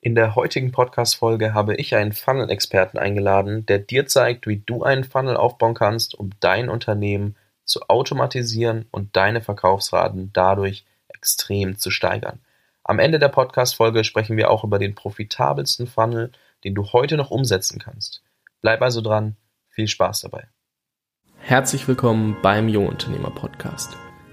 In der heutigen Podcast-Folge habe ich einen Funnel-Experten eingeladen, der dir zeigt, wie du einen Funnel aufbauen kannst, um dein Unternehmen zu automatisieren und deine Verkaufsraten dadurch extrem zu steigern. Am Ende der Podcast-Folge sprechen wir auch über den profitabelsten Funnel, den du heute noch umsetzen kannst. Bleib also dran, viel Spaß dabei. Herzlich willkommen beim Jungunternehmer Podcast.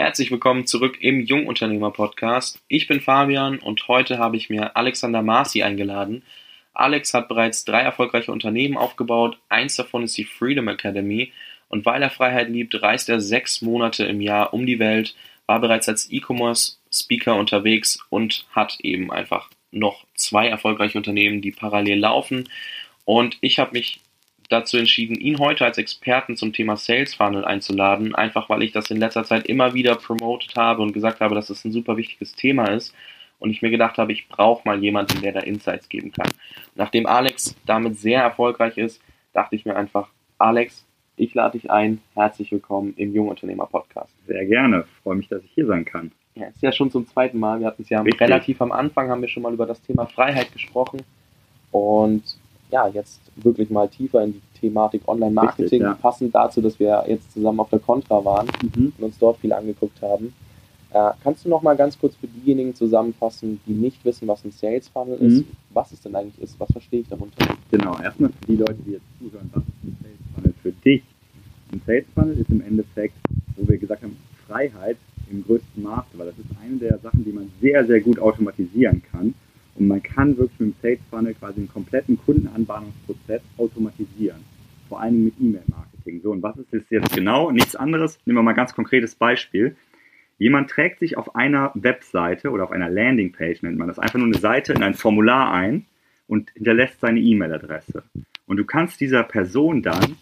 Herzlich willkommen zurück im Jungunternehmer Podcast. Ich bin Fabian und heute habe ich mir Alexander Marci eingeladen. Alex hat bereits drei erfolgreiche Unternehmen aufgebaut. Eins davon ist die Freedom Academy. Und weil er Freiheit liebt, reist er sechs Monate im Jahr um die Welt, war bereits als E-Commerce-Speaker unterwegs und hat eben einfach noch zwei erfolgreiche Unternehmen, die parallel laufen. Und ich habe mich dazu entschieden, ihn heute als Experten zum Thema Sales Funnel einzuladen, einfach weil ich das in letzter Zeit immer wieder promotet habe und gesagt habe, dass es das ein super wichtiges Thema ist und ich mir gedacht habe, ich brauche mal jemanden, der da Insights geben kann. Nachdem Alex damit sehr erfolgreich ist, dachte ich mir einfach, Alex, ich lade dich ein, herzlich willkommen im Jungunternehmer Podcast. Sehr gerne, freue mich, dass ich hier sein kann. Ja, ist ja schon zum zweiten Mal. Wir hatten es ja Richtig. relativ am Anfang, haben wir schon mal über das Thema Freiheit gesprochen und ja, jetzt wirklich mal tiefer in die Thematik Online-Marketing, ja. passend dazu, dass wir jetzt zusammen auf der Contra waren mhm. und uns dort viel angeguckt haben. Äh, kannst du noch mal ganz kurz für diejenigen zusammenfassen, die nicht wissen, was ein Sales Funnel mhm. ist, was es denn eigentlich ist? Was verstehe ich darunter? Genau, erstmal für die Leute, die jetzt zuhören, was ist ein Sales Funnel für dich? Ein Sales Funnel ist im Endeffekt, wo wir gesagt haben, Freiheit im größten Maße, weil das ist eine der Sachen, die man sehr, sehr gut automatisieren kann. Und man kann wirklich mit dem Sales Funnel quasi einen kompletten Kundenanbahnungsprozess automatisieren. Vor allem mit E-Mail-Marketing. So, und was ist das jetzt genau? Nichts anderes. Nehmen wir mal ein ganz konkretes Beispiel. Jemand trägt sich auf einer Webseite oder auf einer Landingpage, nennt man das, einfach nur eine Seite in ein Formular ein und hinterlässt seine E-Mail-Adresse. Und du kannst dieser Person dann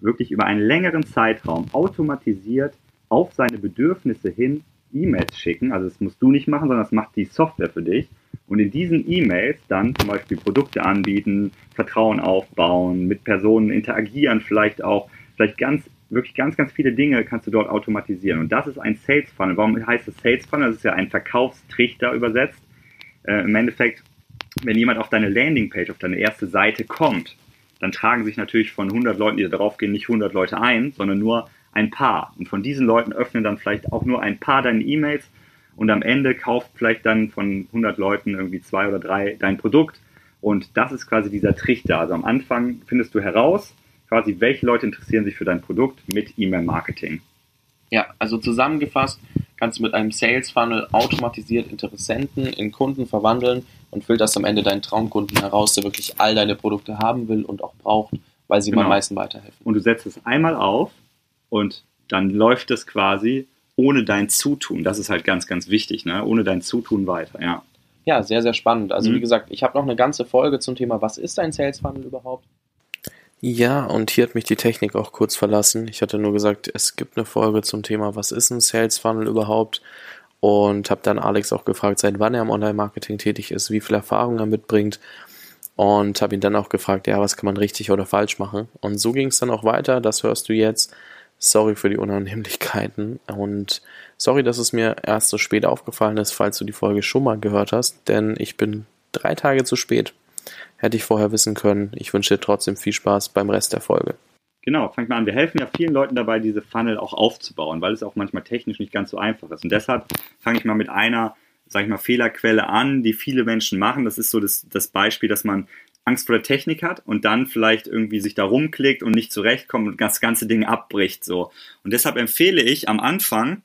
wirklich über einen längeren Zeitraum automatisiert auf seine Bedürfnisse hin E-Mails schicken. Also das musst du nicht machen, sondern das macht die Software für dich und in diesen E-Mails dann zum Beispiel Produkte anbieten, Vertrauen aufbauen, mit Personen interagieren, vielleicht auch, vielleicht ganz, wirklich ganz, ganz viele Dinge kannst du dort automatisieren. Und das ist ein Sales Funnel. Warum heißt es Sales Funnel? Das ist ja ein Verkaufstrichter übersetzt. Äh, Im Endeffekt, wenn jemand auf deine Landingpage, auf deine erste Seite kommt, dann tragen sich natürlich von 100 Leuten, die da drauf gehen, nicht 100 Leute ein, sondern nur ein paar. Und von diesen Leuten öffnen dann vielleicht auch nur ein paar deine E-Mails und am Ende kauft vielleicht dann von 100 Leuten irgendwie zwei oder drei dein Produkt und das ist quasi dieser Trichter. Also am Anfang findest du heraus, quasi welche Leute interessieren sich für dein Produkt mit E-Mail-Marketing. Ja, also zusammengefasst kannst du mit einem Sales Funnel automatisiert Interessenten in Kunden verwandeln und filterst am Ende deinen Traumkunden heraus, der wirklich all deine Produkte haben will und auch braucht, weil sie genau. ihm am meisten weiterhelfen. Und du setzt es einmal auf und dann läuft es quasi ohne dein Zutun. Das ist halt ganz, ganz wichtig, ne? Ohne dein Zutun weiter, ja. Ja, sehr, sehr spannend. Also mhm. wie gesagt, ich habe noch eine ganze Folge zum Thema, was ist ein Sales Funnel überhaupt? Ja, und hier hat mich die Technik auch kurz verlassen. Ich hatte nur gesagt, es gibt eine Folge zum Thema, was ist ein Sales Funnel überhaupt? Und habe dann Alex auch gefragt, seit wann er im Online-Marketing tätig ist, wie viel Erfahrung er mitbringt. Und habe ihn dann auch gefragt, ja, was kann man richtig oder falsch machen? Und so ging es dann auch weiter, das hörst du jetzt. Sorry für die Unannehmlichkeiten und sorry, dass es mir erst so spät aufgefallen ist, falls du die Folge schon mal gehört hast, denn ich bin drei Tage zu spät. Hätte ich vorher wissen können. Ich wünsche dir trotzdem viel Spaß beim Rest der Folge. Genau, fangt mal an. Wir helfen ja vielen Leuten dabei, diese Funnel auch aufzubauen, weil es auch manchmal technisch nicht ganz so einfach ist. Und deshalb fange ich mal mit einer, sag ich mal, Fehlerquelle an, die viele Menschen machen. Das ist so das, das Beispiel, dass man Angst vor der Technik hat und dann vielleicht irgendwie sich da rumklickt und nicht zurechtkommt und das ganze Ding abbricht so. Und deshalb empfehle ich am Anfang,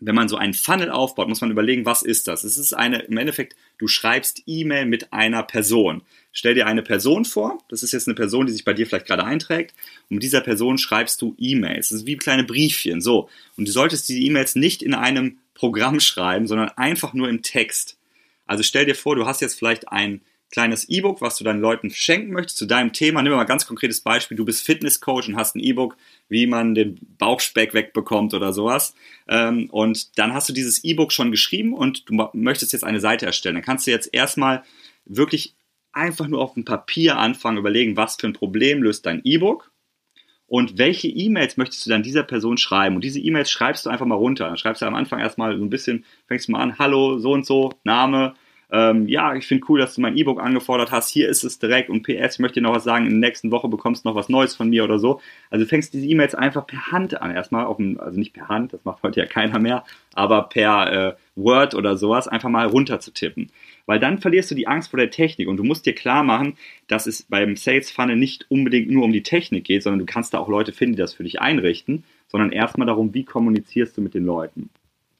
wenn man so einen Funnel aufbaut, muss man überlegen, was ist das? Es ist eine, im Endeffekt, du schreibst E-Mail mit einer Person. Stell dir eine Person vor, das ist jetzt eine Person, die sich bei dir vielleicht gerade einträgt, und mit dieser Person schreibst du E-Mails. Das ist wie kleine Briefchen, so. Und du solltest diese E-Mails nicht in einem Programm schreiben, sondern einfach nur im Text. Also stell dir vor, du hast jetzt vielleicht ein kleines E-Book, was du deinen Leuten schenken möchtest zu deinem Thema. Nimm mal ein ganz konkretes Beispiel. Du bist Fitnesscoach und hast ein E-Book, wie man den Bauchspeck wegbekommt oder sowas. Ähm, und dann hast du dieses E-Book schon geschrieben und du möchtest jetzt eine Seite erstellen. Dann kannst du jetzt erstmal wirklich einfach nur auf dem Papier anfangen, überlegen, was für ein Problem löst dein E-Book und welche E-Mails möchtest du dann dieser Person schreiben? Und diese E-Mails schreibst du einfach mal runter. Dann schreibst du am Anfang erstmal so ein bisschen, fängst du mal an, hallo, so und so, Name, ähm, ja, ich finde cool, dass du mein E-Book angefordert hast, hier ist es direkt und PS, ich möchte dir noch was sagen, in der nächsten Woche bekommst du noch was Neues von mir oder so. Also fängst diese E-Mails einfach per Hand an, erstmal, dem, also nicht per Hand, das macht heute ja keiner mehr, aber per äh, Word oder sowas einfach mal runter zu tippen. Weil dann verlierst du die Angst vor der Technik und du musst dir klar machen, dass es beim Sales Funnel nicht unbedingt nur um die Technik geht, sondern du kannst da auch Leute finden, die das für dich einrichten, sondern erstmal darum, wie kommunizierst du mit den Leuten.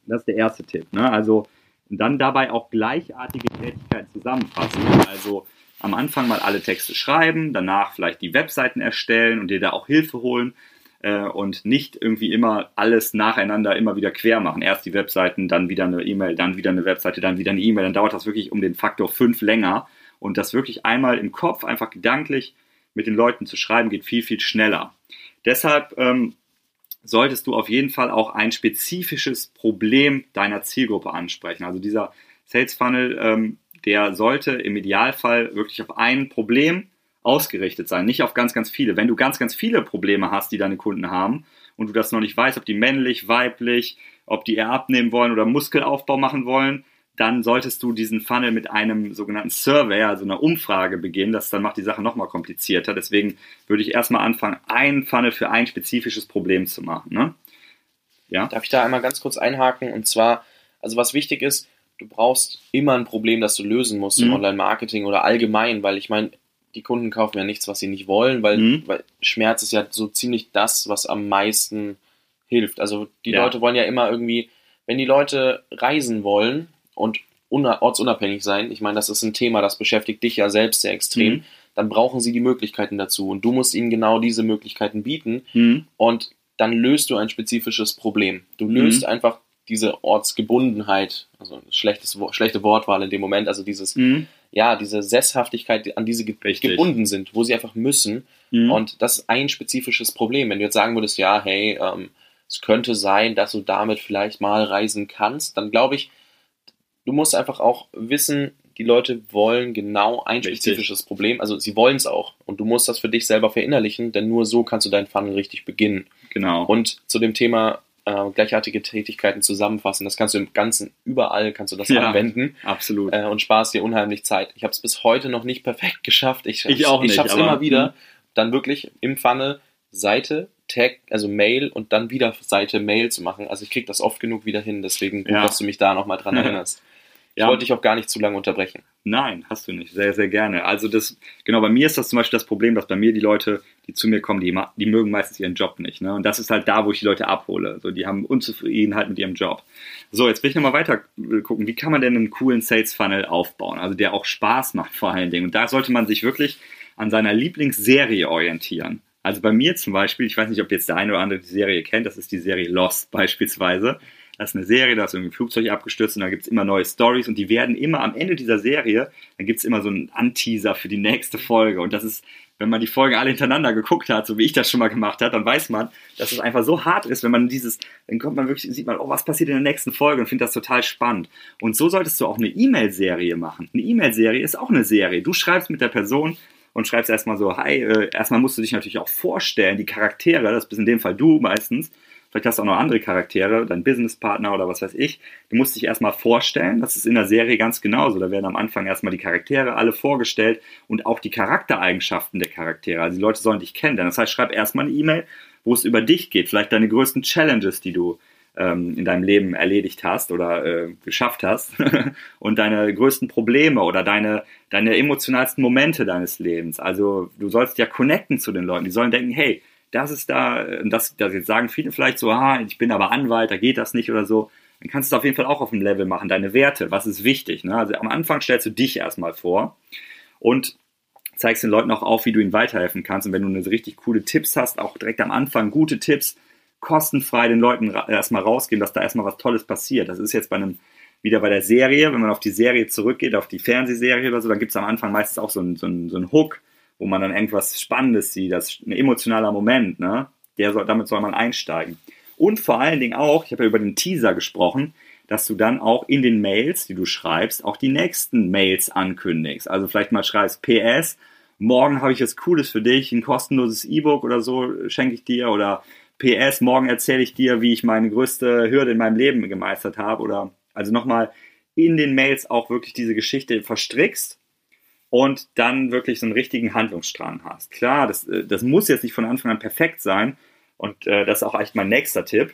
Das ist der erste Tipp. Ne? Also und dann dabei auch gleichartige Tätigkeiten zusammenfassen. Also am Anfang mal alle Texte schreiben, danach vielleicht die Webseiten erstellen und dir da auch Hilfe holen äh, und nicht irgendwie immer alles nacheinander immer wieder quer machen. Erst die Webseiten, dann wieder eine E-Mail, dann wieder eine Webseite, dann wieder eine E-Mail. Dann dauert das wirklich um den Faktor 5 länger. Und das wirklich einmal im Kopf, einfach gedanklich mit den Leuten zu schreiben, geht viel, viel schneller. Deshalb ähm, solltest du auf jeden Fall auch ein spezifisches Problem deiner Zielgruppe ansprechen. Also dieser Sales Funnel, ähm, der sollte im Idealfall wirklich auf ein Problem ausgerichtet sein, nicht auf ganz, ganz viele. Wenn du ganz, ganz viele Probleme hast, die deine Kunden haben und du das noch nicht weißt, ob die männlich, weiblich, ob die eher abnehmen wollen oder Muskelaufbau machen wollen, dann solltest du diesen Funnel mit einem sogenannten Survey, also einer Umfrage beginnen. Das dann macht die Sache nochmal komplizierter. Deswegen würde ich erstmal anfangen, einen Funnel für ein spezifisches Problem zu machen. Ne? Ja? Darf ich da einmal ganz kurz einhaken? Und zwar, also was wichtig ist, du brauchst immer ein Problem, das du lösen musst mhm. im Online-Marketing oder allgemein, weil ich meine, die Kunden kaufen ja nichts, was sie nicht wollen, weil, mhm. weil Schmerz ist ja so ziemlich das, was am meisten hilft. Also die ja. Leute wollen ja immer irgendwie, wenn die Leute reisen wollen, und ortsunabhängig sein, ich meine, das ist ein Thema, das beschäftigt dich ja selbst sehr extrem, mhm. dann brauchen sie die Möglichkeiten dazu und du musst ihnen genau diese Möglichkeiten bieten mhm. und dann löst du ein spezifisches Problem. Du löst mhm. einfach diese Ortsgebundenheit, also schlechtes, schlechte Wortwahl in dem Moment, also dieses, mhm. ja, diese Sesshaftigkeit, an die sie ge Richtig. gebunden sind, wo sie einfach müssen. Mhm. Und das ist ein spezifisches Problem. Wenn du jetzt sagen würdest, ja, hey, ähm, es könnte sein, dass du damit vielleicht mal reisen kannst, dann glaube ich, du musst einfach auch wissen, die Leute wollen genau ein richtig. spezifisches Problem. Also sie wollen es auch. Und du musst das für dich selber verinnerlichen, denn nur so kannst du deinen Funnel richtig beginnen. Genau. Und zu dem Thema äh, gleichartige Tätigkeiten zusammenfassen, das kannst du im Ganzen, überall kannst du das ja, anwenden. Absolut. Äh, und sparst dir unheimlich Zeit. Ich habe es bis heute noch nicht perfekt geschafft. Ich, ich auch nicht. Ich schaffe es immer wieder, hm. dann wirklich im Funnel Seite, Tag, also Mail und dann wieder Seite Mail zu machen. Also ich kriege das oft genug wieder hin, deswegen gut, ja. dass du mich da nochmal dran erinnerst. Ich ja. wollte dich auch gar nicht zu lange unterbrechen. Nein, hast du nicht. Sehr, sehr gerne. Also das, genau, bei mir ist das zum Beispiel das Problem, dass bei mir die Leute, die zu mir kommen, die, die mögen meistens ihren Job nicht. Ne? Und das ist halt da, wo ich die Leute abhole. So, die haben Unzufriedenheit mit ihrem Job. So, jetzt will ich nochmal weiter gucken. Wie kann man denn einen coolen Sales Funnel aufbauen? Also der auch Spaß macht vor allen Dingen. Und da sollte man sich wirklich an seiner Lieblingsserie orientieren. Also bei mir zum Beispiel, ich weiß nicht, ob jetzt der eine oder andere die Serie kennt, das ist die Serie Lost beispielsweise. Das ist eine Serie, da ist irgendwie ein Flugzeug abgestürzt und da gibt es immer neue Stories und die werden immer am Ende dieser Serie, dann gibt es immer so einen Anteaser für die nächste Folge und das ist, wenn man die Folgen alle hintereinander geguckt hat, so wie ich das schon mal gemacht habe, dann weiß man, dass es einfach so hart ist, wenn man dieses, dann kommt man wirklich, sieht man, oh, was passiert in der nächsten Folge und findet das total spannend. Und so solltest du auch eine E-Mail-Serie machen. Eine E-Mail-Serie ist auch eine Serie. Du schreibst mit der Person und schreibst erstmal so, hi, äh, erstmal musst du dich natürlich auch vorstellen, die Charaktere, das bist in dem Fall du meistens, Vielleicht hast du auch noch andere Charaktere, dein Businesspartner oder was weiß ich. Du musst dich erstmal vorstellen. Das ist in der Serie ganz genauso. Da werden am Anfang erstmal die Charaktere alle vorgestellt und auch die Charaktereigenschaften der Charaktere. Also die Leute sollen dich kennen. Das heißt, schreib erstmal eine E-Mail, wo es über dich geht. Vielleicht deine größten Challenges, die du ähm, in deinem Leben erledigt hast oder äh, geschafft hast und deine größten Probleme oder deine, deine emotionalsten Momente deines Lebens. Also du sollst ja connecten zu den Leuten. Die sollen denken, hey, das ist da, das, das jetzt sagen viele vielleicht so, ah, ich bin aber Anwalt, da geht das nicht oder so. Dann kannst du es auf jeden Fall auch auf dem Level machen, deine Werte, was ist wichtig. Ne? Also am Anfang stellst du dich erstmal vor und zeigst den Leuten auch auf, wie du ihnen weiterhelfen kannst. Und wenn du eine richtig coole Tipps hast, auch direkt am Anfang gute Tipps, kostenfrei den Leuten erstmal rausgeben, dass da erstmal was Tolles passiert. Das ist jetzt bei einem wieder bei der Serie, wenn man auf die Serie zurückgeht, auf die Fernsehserie oder so, dann gibt es am Anfang meistens auch so einen so so ein Hook, wo man dann irgendwas Spannendes sieht, das ist ein emotionaler Moment, ne? Der soll, damit soll man einsteigen. Und vor allen Dingen auch, ich habe ja über den Teaser gesprochen, dass du dann auch in den Mails, die du schreibst, auch die nächsten Mails ankündigst. Also vielleicht mal schreibst PS, morgen habe ich was Cooles für dich, ein kostenloses E-Book oder so schenke ich dir oder PS, morgen erzähle ich dir, wie ich meine größte Hürde in meinem Leben gemeistert habe oder also nochmal in den Mails auch wirklich diese Geschichte verstrickst und dann wirklich so einen richtigen Handlungsstrang hast. Klar, das, äh, das muss jetzt nicht von Anfang an perfekt sein und äh, das ist auch echt mein nächster Tipp.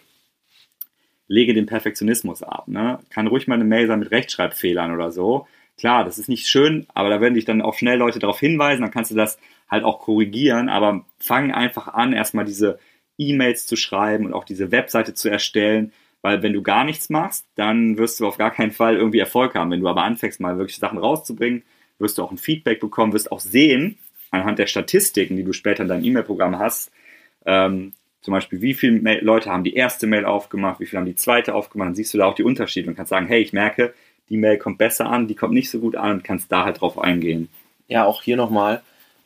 Lege den Perfektionismus ab. Ne? Kann ruhig mal eine Mail sein mit Rechtschreibfehlern oder so. Klar, das ist nicht schön, aber da werden dich dann auch schnell Leute darauf hinweisen, dann kannst du das halt auch korrigieren, aber fang einfach an, erstmal diese E-Mails zu schreiben und auch diese Webseite zu erstellen, weil wenn du gar nichts machst, dann wirst du auf gar keinen Fall irgendwie Erfolg haben. Wenn du aber anfängst, mal wirklich Sachen rauszubringen, wirst du auch ein Feedback bekommen, wirst auch sehen, anhand der Statistiken, die du später in deinem E-Mail-Programm hast, ähm, zum Beispiel, wie viele Leute haben die erste Mail aufgemacht, wie viele haben die zweite aufgemacht, dann siehst du da auch die Unterschiede und kannst sagen, hey, ich merke, die Mail kommt besser an, die kommt nicht so gut an und kannst da halt drauf eingehen. Ja, auch hier nochmal,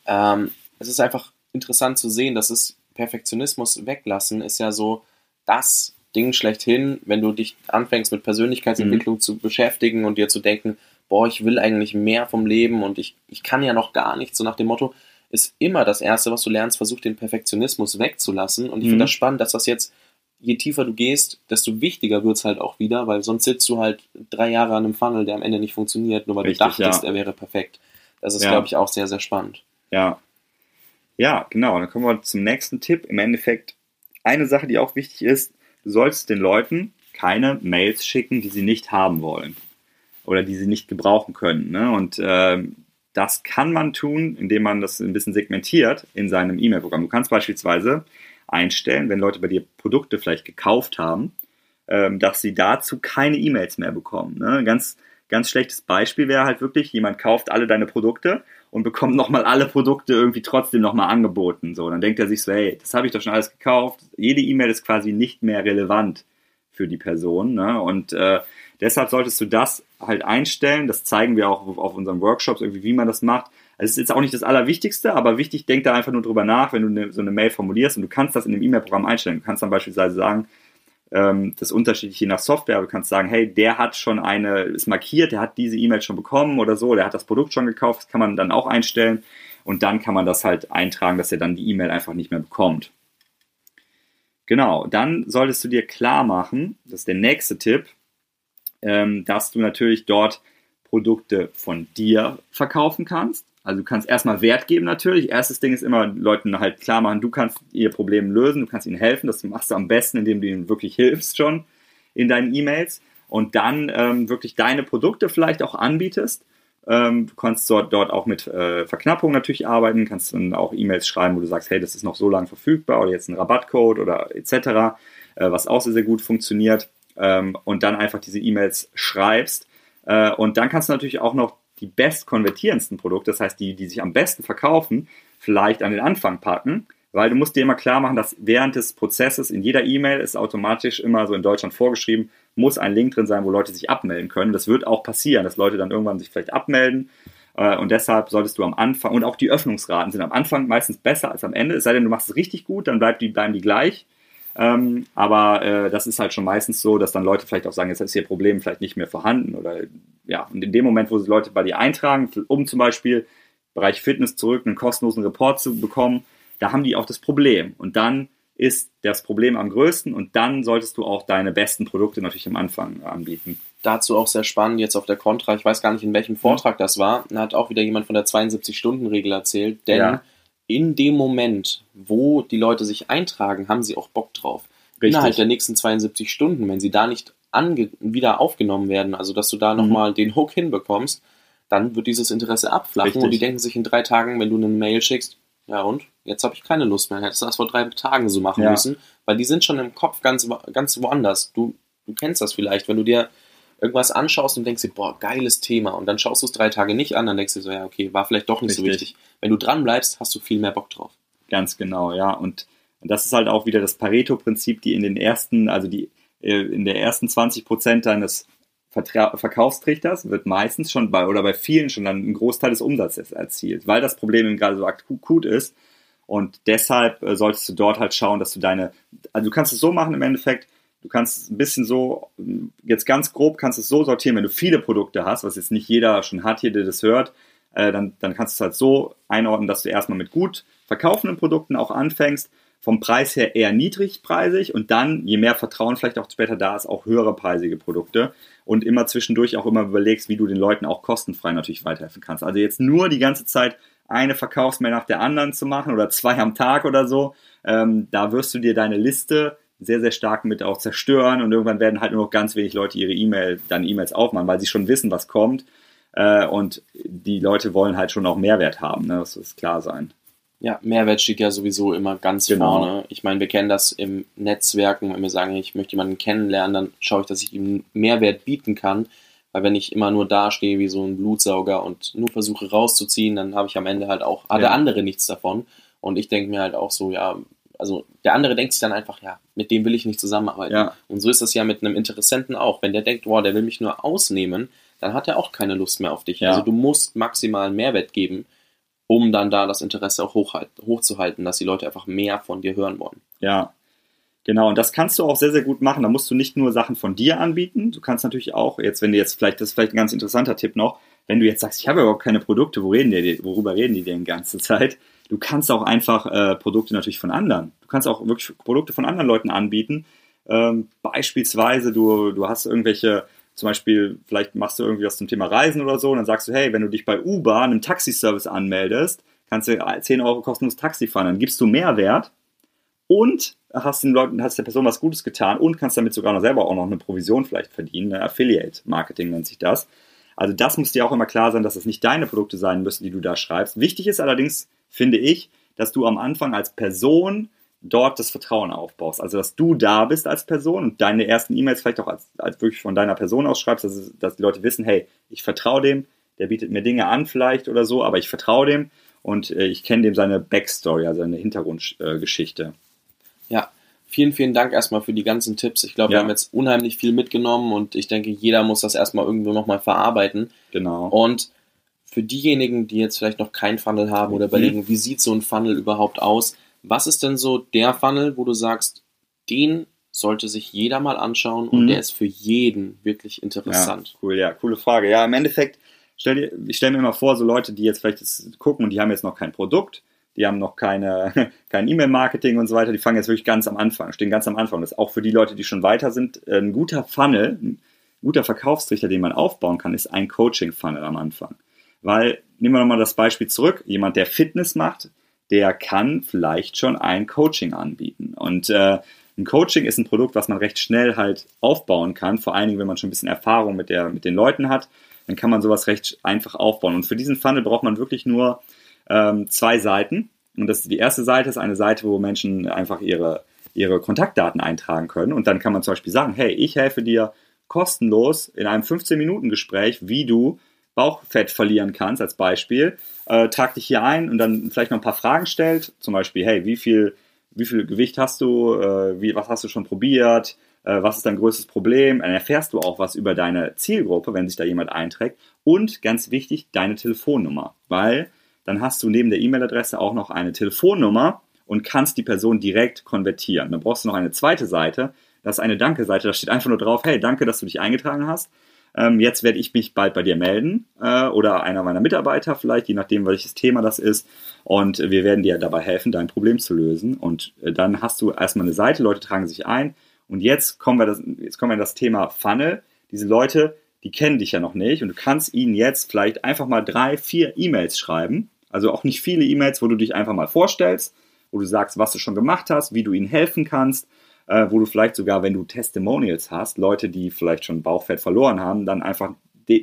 ähm, es ist einfach interessant zu sehen, dass es Perfektionismus weglassen ist ja so das Ding schlechthin, wenn du dich anfängst mit Persönlichkeitsentwicklung mhm. zu beschäftigen und dir zu denken, boah, ich will eigentlich mehr vom Leben und ich, ich kann ja noch gar nichts, so nach dem Motto, ist immer das Erste, was du lernst, versuch den Perfektionismus wegzulassen. Und ich mhm. finde das spannend, dass das jetzt, je tiefer du gehst, desto wichtiger wird es halt auch wieder, weil sonst sitzt du halt drei Jahre an einem Funnel, der am Ende nicht funktioniert, nur weil Richtig, du dachtest, ja. er wäre perfekt. Das ist, ja. glaube ich, auch sehr, sehr spannend. Ja. Ja, genau. Dann kommen wir zum nächsten Tipp. Im Endeffekt, eine Sache, die auch wichtig ist, du sollst den Leuten keine Mails schicken, die sie nicht haben wollen oder die sie nicht gebrauchen können. Ne? Und äh, das kann man tun, indem man das ein bisschen segmentiert in seinem E-Mail-Programm. Du kannst beispielsweise einstellen, wenn Leute bei dir Produkte vielleicht gekauft haben, ähm, dass sie dazu keine E-Mails mehr bekommen. Ne? Ganz, ganz schlechtes Beispiel wäre halt wirklich, jemand kauft alle deine Produkte und bekommt nochmal alle Produkte irgendwie trotzdem nochmal angeboten. So, dann denkt er sich so, hey, das habe ich doch schon alles gekauft. Jede E-Mail ist quasi nicht mehr relevant für die Person. Ne? Und äh, deshalb solltest du das halt einstellen. Das zeigen wir auch auf unseren Workshops, irgendwie, wie man das macht. Also es ist jetzt auch nicht das Allerwichtigste, aber wichtig, denk da einfach nur drüber nach, wenn du eine, so eine Mail formulierst und du kannst das in dem E-Mail-Programm einstellen. Du kannst dann beispielsweise sagen, ähm, das ist unterschiedlich je nach Software, du kannst sagen, hey, der hat schon eine, ist markiert, der hat diese E-Mail schon bekommen oder so, der hat das Produkt schon gekauft, das kann man dann auch einstellen und dann kann man das halt eintragen, dass er dann die E-Mail einfach nicht mehr bekommt. Genau, dann solltest du dir klar machen, das ist der nächste Tipp, ähm, dass du natürlich dort Produkte von dir verkaufen kannst. Also du kannst erstmal Wert geben natürlich. Erstes Ding ist immer Leuten halt klar machen, du kannst ihr Problem lösen, du kannst ihnen helfen. Das machst du am besten, indem du ihnen wirklich hilfst schon in deinen E-Mails und dann ähm, wirklich deine Produkte vielleicht auch anbietest. Ähm, du kannst dort, dort auch mit äh, Verknappung natürlich arbeiten, kannst dann auch E-Mails schreiben, wo du sagst, hey, das ist noch so lange verfügbar oder jetzt ein Rabattcode oder etc., äh, was auch sehr, sehr gut funktioniert ähm, und dann einfach diese E-Mails schreibst. Äh, und dann kannst du natürlich auch noch die best konvertierendsten Produkte, das heißt die, die sich am besten verkaufen, vielleicht an den Anfang packen, weil du musst dir immer klar machen, dass während des Prozesses in jeder E-Mail ist automatisch immer so in Deutschland vorgeschrieben, muss ein Link drin sein, wo Leute sich abmelden können. Das wird auch passieren, dass Leute dann irgendwann sich vielleicht abmelden. Äh, und deshalb solltest du am Anfang, und auch die Öffnungsraten sind am Anfang meistens besser als am Ende, es sei denn, du machst es richtig gut, dann bleibt die, bleiben die gleich. Ähm, aber äh, das ist halt schon meistens so, dass dann Leute vielleicht auch sagen, jetzt ist ihr Problem vielleicht nicht mehr vorhanden oder ja, und in dem Moment, wo sie Leute bei dir eintragen, um zum Beispiel Bereich Fitness zurück einen kostenlosen Report zu bekommen, da haben die auch das Problem. Und dann ist das Problem am größten und dann solltest du auch deine besten Produkte natürlich am Anfang anbieten. Dazu auch sehr spannend jetzt auf der Contra, ich weiß gar nicht in welchem Vortrag das war, da hat auch wieder jemand von der 72-Stunden-Regel erzählt, denn ja in dem Moment, wo die Leute sich eintragen, haben sie auch Bock drauf. Richtig. Innerhalb der nächsten 72 Stunden, wenn sie da nicht wieder aufgenommen werden, also dass du da mhm. nochmal den Hook hinbekommst, dann wird dieses Interesse abflachen Richtig. und die denken sich in drei Tagen, wenn du eine Mail schickst, ja und, jetzt habe ich keine Lust mehr, hättest du das vor drei Tagen so machen ja. müssen, weil die sind schon im Kopf ganz, ganz woanders. Du, du kennst das vielleicht, wenn du dir irgendwas anschaust und denkst dir, boah, geiles Thema. Und dann schaust du es drei Tage nicht an, dann denkst du so, ja, okay, war vielleicht doch nicht Richtig. so wichtig. Wenn du dran bleibst, hast du viel mehr Bock drauf. Ganz genau, ja. Und das ist halt auch wieder das Pareto-Prinzip, die in den ersten, also die äh, in der ersten 20 Prozent deines Vertra Verkaufstrichters wird meistens schon bei oder bei vielen schon dann ein Großteil des Umsatzes erzielt, weil das Problem eben gerade so akut ist. Und deshalb äh, solltest du dort halt schauen, dass du deine, also du kannst es so machen im Endeffekt, du kannst ein bisschen so, jetzt ganz grob kannst du es so sortieren, wenn du viele Produkte hast, was jetzt nicht jeder schon hat hier, der das hört, äh, dann, dann kannst du es halt so einordnen, dass du erstmal mit gut verkaufenden Produkten auch anfängst vom Preis her eher niedrigpreisig und dann, je mehr Vertrauen vielleicht auch später da ist, auch höhere preisige Produkte und immer zwischendurch auch immer überlegst, wie du den Leuten auch kostenfrei natürlich weiterhelfen kannst. Also jetzt nur die ganze Zeit eine Verkaufsmail nach der anderen zu machen oder zwei am Tag oder so, ähm, da wirst du dir deine Liste sehr, sehr stark mit auch zerstören und irgendwann werden halt nur noch ganz wenig Leute ihre E-Mail, dann E-Mails aufmachen, weil sie schon wissen, was kommt äh, und die Leute wollen halt schon auch Mehrwert haben, ne? das muss klar sein. Ja, Mehrwert steht ja sowieso immer ganz genau. vorne. Ich meine, wir kennen das im Netzwerken, wenn wir sagen, ich möchte jemanden kennenlernen, dann schaue ich, dass ich ihm Mehrwert bieten kann. Weil wenn ich immer nur dastehe wie so ein Blutsauger und nur versuche rauszuziehen, dann habe ich am Ende halt auch, hat ja. der andere nichts davon. Und ich denke mir halt auch so, ja, also der andere denkt sich dann einfach, ja, mit dem will ich nicht zusammenarbeiten. Ja. Und so ist das ja mit einem Interessenten auch. Wenn der denkt, boah, der will mich nur ausnehmen, dann hat er auch keine Lust mehr auf dich. Ja. Also du musst maximalen Mehrwert geben um dann da das Interesse auch hochzuhalten, dass die Leute einfach mehr von dir hören wollen. Ja, genau. Und das kannst du auch sehr, sehr gut machen. Da musst du nicht nur Sachen von dir anbieten. Du kannst natürlich auch, jetzt, wenn du jetzt vielleicht, das ist vielleicht ein ganz interessanter Tipp noch, wenn du jetzt sagst, ich habe überhaupt keine Produkte, wo reden die, worüber reden die denn die ganze Zeit? Du kannst auch einfach äh, Produkte natürlich von anderen. Du kannst auch wirklich Produkte von anderen Leuten anbieten. Ähm, beispielsweise, du, du hast irgendwelche zum Beispiel, vielleicht machst du irgendwie was zum Thema Reisen oder so, und dann sagst du, hey, wenn du dich bei Uber, einem Taxiservice anmeldest, kannst du 10 Euro kostenlos Taxi fahren, dann gibst du Mehrwert und hast den Leuten, hast der Person was Gutes getan und kannst damit sogar noch selber auch noch eine Provision vielleicht verdienen. Ne? Affiliate Marketing nennt sich das. Also das muss dir auch immer klar sein, dass es nicht deine Produkte sein müssen, die du da schreibst. Wichtig ist allerdings, finde ich, dass du am Anfang als Person dort das Vertrauen aufbaust. Also, dass du da bist als Person und deine ersten E-Mails vielleicht auch als, als wirklich von deiner Person aus schreibst, dass, dass die Leute wissen, hey, ich vertraue dem, der bietet mir Dinge an vielleicht oder so, aber ich vertraue dem und äh, ich kenne dem seine Backstory, also seine Hintergrundgeschichte. Äh, ja, vielen, vielen Dank erstmal für die ganzen Tipps. Ich glaube, ja. wir haben jetzt unheimlich viel mitgenommen und ich denke, jeder muss das erstmal irgendwo nochmal verarbeiten. Genau. Und für diejenigen, die jetzt vielleicht noch keinen Funnel haben oder mhm. überlegen, wie sieht so ein Funnel überhaupt aus, was ist denn so der Funnel, wo du sagst, den sollte sich jeder mal anschauen und mhm. der ist für jeden wirklich interessant? Ja, cool, ja, coole Frage. Ja, im Endeffekt, stell dir, ich stelle mir immer vor, so Leute, die jetzt vielleicht gucken und die haben jetzt noch kein Produkt, die haben noch keine, kein E-Mail-Marketing und so weiter, die fangen jetzt wirklich ganz am Anfang, stehen ganz am Anfang. Das ist auch für die Leute, die schon weiter sind, ein guter Funnel, ein guter Verkaufstrichter, den man aufbauen kann, ist ein Coaching-Funnel am Anfang. Weil, nehmen wir nochmal das Beispiel zurück, jemand, der Fitness macht, der kann vielleicht schon ein Coaching anbieten. Und äh, ein Coaching ist ein Produkt, was man recht schnell halt aufbauen kann, vor allen Dingen, wenn man schon ein bisschen Erfahrung mit, der, mit den Leuten hat, dann kann man sowas recht einfach aufbauen. Und für diesen Funnel braucht man wirklich nur ähm, zwei Seiten. Und das, die erste Seite ist eine Seite, wo Menschen einfach ihre, ihre Kontaktdaten eintragen können. Und dann kann man zum Beispiel sagen, hey, ich helfe dir kostenlos in einem 15-Minuten-Gespräch, wie du Bauchfett verlieren kannst, als Beispiel, äh, trag dich hier ein und dann vielleicht noch ein paar Fragen stellt. Zum Beispiel, hey, wie viel, wie viel Gewicht hast du? Äh, wie, was hast du schon probiert? Äh, was ist dein größtes Problem? Dann erfährst du auch was über deine Zielgruppe, wenn sich da jemand einträgt. Und ganz wichtig, deine Telefonnummer. Weil dann hast du neben der E-Mail-Adresse auch noch eine Telefonnummer und kannst die Person direkt konvertieren. Dann brauchst du noch eine zweite Seite. Das ist eine Danke-Seite. Da steht einfach nur drauf, hey, danke, dass du dich eingetragen hast ähm, jetzt werde ich mich bald bei dir melden äh, oder einer meiner Mitarbeiter vielleicht, je nachdem, welches Thema das ist. Und wir werden dir dabei helfen, dein Problem zu lösen. Und äh, dann hast du erstmal eine Seite, Leute tragen sich ein. Und jetzt kommen wir, das, jetzt kommen wir in das Thema Funnel. Diese Leute, die kennen dich ja noch nicht und du kannst ihnen jetzt vielleicht einfach mal drei, vier E-Mails schreiben. Also auch nicht viele E-Mails, wo du dich einfach mal vorstellst, wo du sagst, was du schon gemacht hast, wie du ihnen helfen kannst äh, wo du vielleicht sogar, wenn du Testimonials hast, Leute, die vielleicht schon Bauchfett verloren haben, dann einfach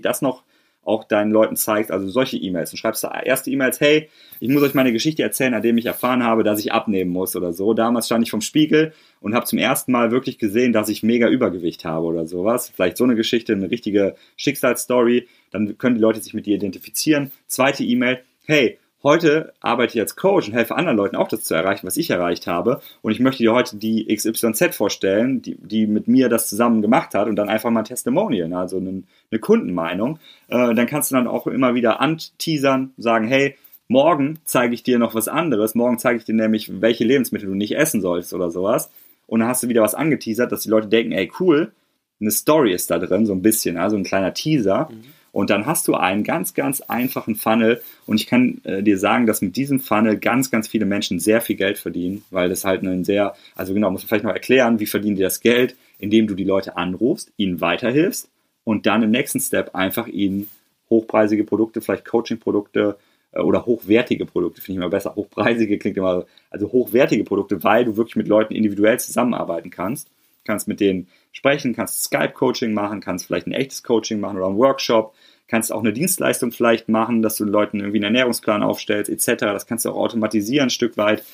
das noch auch deinen Leuten zeigst, also solche E-Mails. Und schreibst da erste E-Mails, hey, ich muss euch meine Geschichte erzählen, nachdem ich erfahren habe, dass ich abnehmen muss oder so. Damals stand ich vom Spiegel und habe zum ersten Mal wirklich gesehen, dass ich mega Übergewicht habe oder sowas. Vielleicht so eine Geschichte, eine richtige Schicksalsstory. Dann können die Leute sich mit dir identifizieren. Zweite E-Mail, hey, heute arbeite ich als Coach und helfe anderen Leuten auch das zu erreichen, was ich erreicht habe. Und ich möchte dir heute die XYZ vorstellen, die, die mit mir das zusammen gemacht hat und dann einfach mal ein Testimonial, also eine, eine Kundenmeinung. Äh, dann kannst du dann auch immer wieder anteasern, sagen, hey, morgen zeige ich dir noch was anderes. Morgen zeige ich dir nämlich, welche Lebensmittel du nicht essen sollst oder sowas. Und dann hast du wieder was angeteasert, dass die Leute denken, ey, cool, eine Story ist da drin, so ein bisschen, also ein kleiner Teaser. Mhm. Und dann hast du einen ganz, ganz einfachen Funnel. Und ich kann äh, dir sagen, dass mit diesem Funnel ganz, ganz viele Menschen sehr viel Geld verdienen, weil das halt ein sehr, also genau, muss man vielleicht noch erklären, wie verdienen die das Geld, indem du die Leute anrufst, ihnen weiterhilfst und dann im nächsten Step einfach ihnen hochpreisige Produkte, vielleicht Coaching-Produkte äh, oder hochwertige Produkte, finde ich immer besser. Hochpreisige klingt immer, also hochwertige Produkte, weil du wirklich mit Leuten individuell zusammenarbeiten kannst. Kannst mit denen sprechen, kannst Skype-Coaching machen, kannst vielleicht ein echtes Coaching machen oder einen Workshop, kannst auch eine Dienstleistung vielleicht machen, dass du den Leuten irgendwie einen Ernährungsplan aufstellst, etc. Das kannst du auch automatisieren ein Stück weit.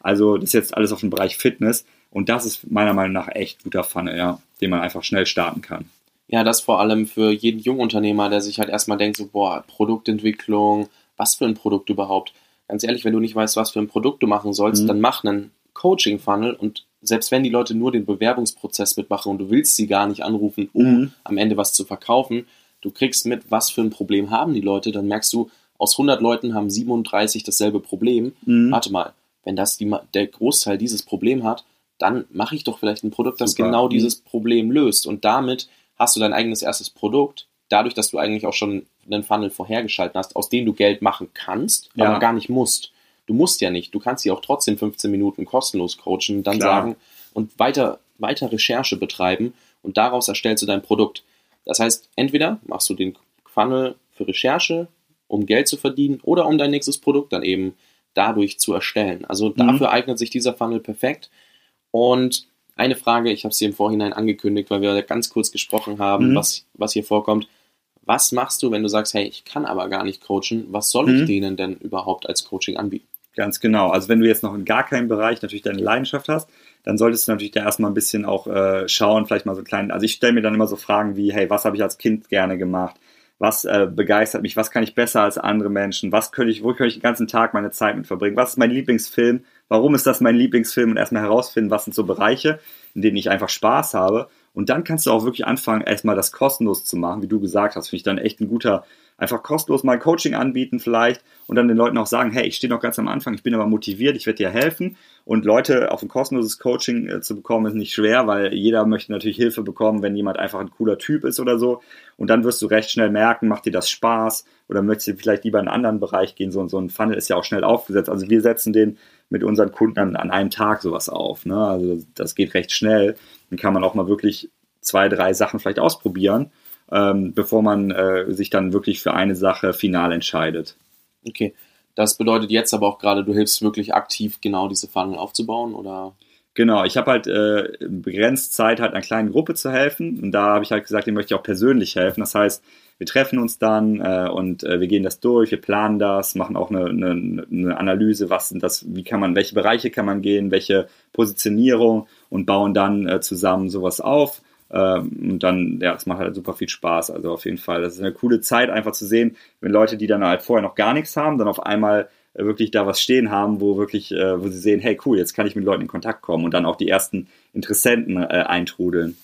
Also das ist jetzt alles auf dem Bereich Fitness und das ist meiner Meinung nach echt guter Funnel, ja, den man einfach schnell starten kann. Ja, das vor allem für jeden Jungunternehmer, der sich halt erstmal denkt, so, boah, Produktentwicklung, was für ein Produkt überhaupt? Ganz ehrlich, wenn du nicht weißt, was für ein Produkt du machen sollst, mhm. dann mach einen Coaching-Funnel und selbst wenn die Leute nur den Bewerbungsprozess mitmachen und du willst sie gar nicht anrufen, um mhm. am Ende was zu verkaufen, du kriegst mit, was für ein Problem haben die Leute, dann merkst du, aus 100 Leuten haben 37 dasselbe Problem. Mhm. Warte mal, wenn das die, der Großteil dieses Problem hat, dann mache ich doch vielleicht ein Produkt, das Super. genau mhm. dieses Problem löst. Und damit hast du dein eigenes erstes Produkt, dadurch, dass du eigentlich auch schon einen Funnel vorhergeschalten hast, aus dem du Geld machen kannst, ja. aber gar nicht musst. Du musst ja nicht. Du kannst sie auch trotzdem 15 Minuten kostenlos coachen, dann Klar. sagen und weiter, weiter Recherche betreiben und daraus erstellst du dein Produkt. Das heißt, entweder machst du den Funnel für Recherche, um Geld zu verdienen, oder um dein nächstes Produkt dann eben dadurch zu erstellen. Also mhm. dafür mhm. eignet sich dieser Funnel perfekt. Und eine Frage, ich habe sie im Vorhinein angekündigt, weil wir ganz kurz gesprochen haben, mhm. was, was hier vorkommt. Was machst du, wenn du sagst, hey, ich kann aber gar nicht coachen? Was soll mhm. ich denen denn überhaupt als Coaching anbieten? Ganz genau. Also wenn du jetzt noch in gar keinem Bereich natürlich deine Leidenschaft hast, dann solltest du natürlich da erstmal ein bisschen auch äh, schauen, vielleicht mal so klein. Also ich stelle mir dann immer so Fragen wie, hey, was habe ich als Kind gerne gemacht? Was äh, begeistert mich? Was kann ich besser als andere Menschen? Was könnte ich, wo könnte ich den ganzen Tag meine Zeit mit verbringen? Was ist mein Lieblingsfilm? Warum ist das mein Lieblingsfilm? Und erstmal herausfinden, was sind so Bereiche, in denen ich einfach Spaß habe. Und dann kannst du auch wirklich anfangen, erstmal das kostenlos zu machen, wie du gesagt hast. Finde ich dann echt ein guter, einfach kostenlos mal Coaching anbieten vielleicht und dann den Leuten auch sagen, hey, ich stehe noch ganz am Anfang, ich bin aber motiviert, ich werde dir helfen. Und Leute auf ein kostenloses Coaching äh, zu bekommen, ist nicht schwer, weil jeder möchte natürlich Hilfe bekommen, wenn jemand einfach ein cooler Typ ist oder so. Und dann wirst du recht schnell merken, macht dir das Spaß oder möchtest du vielleicht lieber in einen anderen Bereich gehen. So, so ein Funnel ist ja auch schnell aufgesetzt. Also wir setzen den mit unseren Kunden an, an einem Tag sowas auf. Ne? Also das geht recht schnell. Dann kann man auch mal wirklich zwei, drei Sachen vielleicht ausprobieren ähm, bevor man äh, sich dann wirklich für eine Sache final entscheidet. Okay. Das bedeutet jetzt aber auch gerade, du hilfst wirklich aktiv genau diese Funnel aufzubauen oder? Genau, ich habe halt äh, begrenzt Zeit, halt einer kleinen Gruppe zu helfen. Und da habe ich halt gesagt, dem möchte ich auch persönlich helfen. Das heißt, wir treffen uns dann äh, und äh, wir gehen das durch, wir planen das, machen auch eine, eine, eine Analyse, was sind das, wie kann man, welche Bereiche kann man gehen, welche Positionierung und bauen dann äh, zusammen sowas auf. Ähm, und dann, ja, es macht halt super viel Spaß. Also auf jeden Fall. Das ist eine coole Zeit, einfach zu sehen, wenn Leute, die dann halt vorher noch gar nichts haben, dann auf einmal äh, wirklich da was stehen haben, wo wirklich, äh, wo sie sehen, hey cool, jetzt kann ich mit Leuten in Kontakt kommen und dann auch die ersten Interessenten äh, eintrudeln.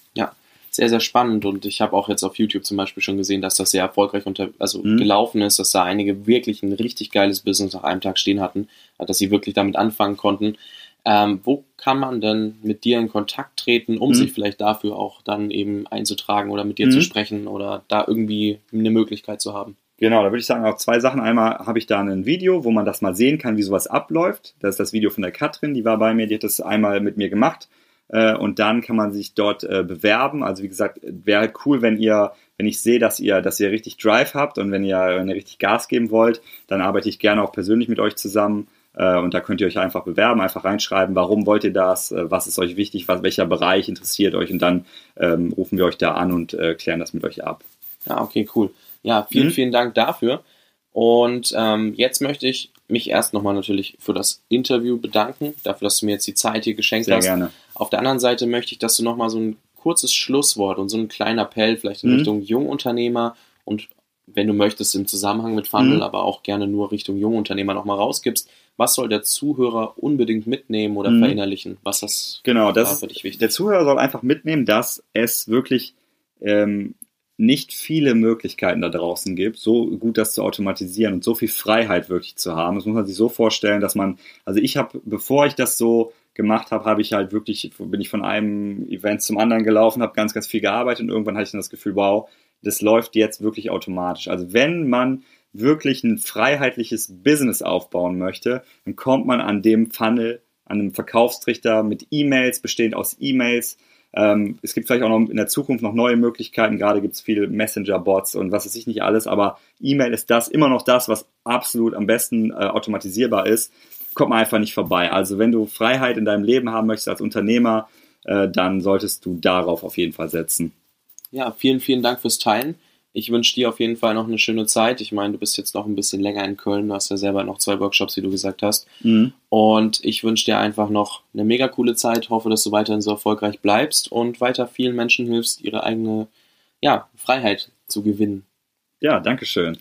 Sehr, sehr spannend und ich habe auch jetzt auf YouTube zum Beispiel schon gesehen, dass das sehr erfolgreich unter, also mhm. gelaufen ist, dass da einige wirklich ein richtig geiles Business nach einem Tag stehen hatten, dass sie wirklich damit anfangen konnten. Ähm, wo kann man denn mit dir in Kontakt treten, um mhm. sich vielleicht dafür auch dann eben einzutragen oder mit dir mhm. zu sprechen oder da irgendwie eine Möglichkeit zu haben? Genau, da würde ich sagen auch zwei Sachen. Einmal habe ich da ein Video, wo man das mal sehen kann, wie sowas abläuft. Das ist das Video von der Katrin, die war bei mir, die hat das einmal mit mir gemacht. Äh, und dann kann man sich dort äh, bewerben. Also wie gesagt, wäre halt cool, wenn ihr, wenn ich sehe, dass ihr, dass ihr richtig Drive habt und wenn ihr, wenn ihr richtig Gas geben wollt, dann arbeite ich gerne auch persönlich mit euch zusammen. Äh, und da könnt ihr euch einfach bewerben, einfach reinschreiben, warum wollt ihr das, was ist euch wichtig, was, welcher Bereich interessiert euch und dann ähm, rufen wir euch da an und äh, klären das mit euch ab. Ja, okay, cool. Ja, vielen, mhm. vielen Dank dafür. Und ähm, jetzt möchte ich mich erst nochmal natürlich für das Interview bedanken, dafür, dass du mir jetzt die Zeit hier geschenkt Sehr hast. Gerne. Auf der anderen Seite möchte ich, dass du nochmal so ein kurzes Schlusswort und so einen kleinen Appell vielleicht in mhm. Richtung Jungunternehmer und wenn du möchtest, im Zusammenhang mit Funnel, Mhm. aber auch gerne nur Richtung Jungunternehmer nochmal rausgibst. Was soll der Zuhörer unbedingt mitnehmen oder Mhm. verinnerlichen? Was das Genau, das für dich wichtig? der Zuhörer soll einfach mitnehmen, dass es wirklich ähm, nicht viele Möglichkeiten da draußen gibt, so gut das zu automatisieren und so viel Freiheit wirklich zu haben. Das muss man sich so vorstellen, dass man, also ich habe, bevor ich das so gemacht habe, habe ich halt wirklich, bin ich von einem Event zum anderen gelaufen, habe ganz, ganz viel gearbeitet und irgendwann hatte ich dann das Gefühl, wow, das läuft jetzt wirklich automatisch. Also wenn man wirklich ein freiheitliches Business aufbauen möchte, dann kommt man an dem Funnel, an einem Verkaufstrichter mit E-Mails, bestehend aus E-Mails. Ähm, es gibt vielleicht auch noch in der Zukunft noch neue Möglichkeiten. Gerade gibt es viele Messenger-Bots und was weiß ich nicht alles, aber E-Mail ist das immer noch das, was absolut am besten äh, automatisierbar ist. Kommt man einfach nicht vorbei. Also wenn du Freiheit in deinem Leben haben möchtest als Unternehmer, äh, dann solltest du darauf auf jeden Fall setzen. Ja, vielen, vielen Dank fürs Teilen. Ich wünsche dir auf jeden Fall noch eine schöne Zeit. Ich meine, du bist jetzt noch ein bisschen länger in Köln. Du hast ja selber noch zwei Workshops, wie du gesagt hast. Und ich wünsche dir einfach noch eine mega coole Zeit. Hoffe, dass du weiterhin so erfolgreich bleibst und weiter vielen Menschen hilfst, ihre eigene ja, Freiheit zu gewinnen. Ja, danke schön.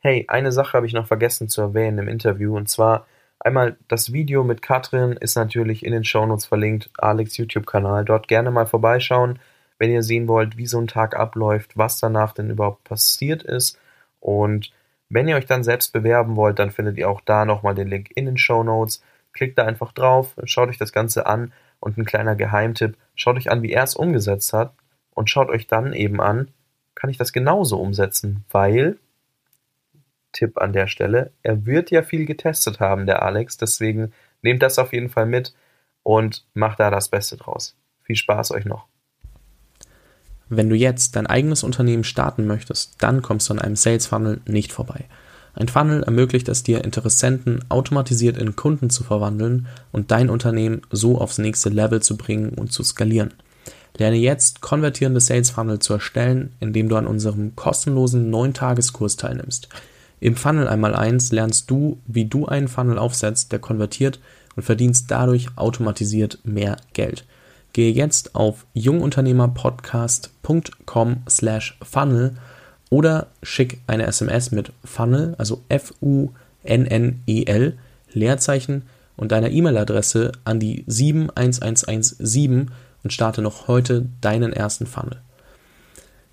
Hey, eine Sache habe ich noch vergessen zu erwähnen im Interview und zwar einmal das Video mit Katrin ist natürlich in den Shownotes verlinkt, Alex YouTube-Kanal. Dort gerne mal vorbeischauen, wenn ihr sehen wollt, wie so ein Tag abläuft, was danach denn überhaupt passiert ist. Und wenn ihr euch dann selbst bewerben wollt, dann findet ihr auch da nochmal den Link in den Shownotes. Klickt da einfach drauf, schaut euch das Ganze an und ein kleiner Geheimtipp, schaut euch an, wie er es umgesetzt hat und schaut euch dann eben an, kann ich das genauso umsetzen, weil Tipp an der Stelle. Er wird ja viel getestet haben, der Alex. Deswegen nehmt das auf jeden Fall mit und macht da das Beste draus. Viel Spaß euch noch. Wenn du jetzt dein eigenes Unternehmen starten möchtest, dann kommst du an einem Sales Funnel nicht vorbei. Ein Funnel ermöglicht es dir, Interessenten automatisiert in Kunden zu verwandeln und dein Unternehmen so aufs nächste Level zu bringen und zu skalieren. Lerne jetzt konvertierende Sales Funnel zu erstellen, indem du an unserem kostenlosen 9-Tageskurs teilnimmst. Im Funnel einmal eins lernst du, wie du einen Funnel aufsetzt, der konvertiert und verdienst dadurch automatisiert mehr Geld. Gehe jetzt auf jungunternehmerpodcast.com slash funnel oder schick eine SMS mit Funnel, also F-U-N-N-E-L, Leerzeichen und deiner E-Mail-Adresse an die 71117 und starte noch heute deinen ersten Funnel.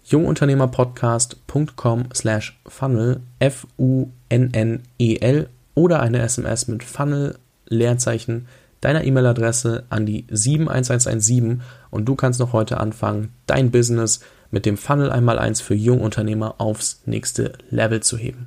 jungunternehmerpodcast.com slash funnel F-U-N-N-E-L oder eine SMS mit Funnel, Leerzeichen, deiner E-Mail-Adresse an die 71117 und du kannst noch heute anfangen, dein Business mit dem Funnel einmal eins für Jungunternehmer aufs nächste Level zu heben.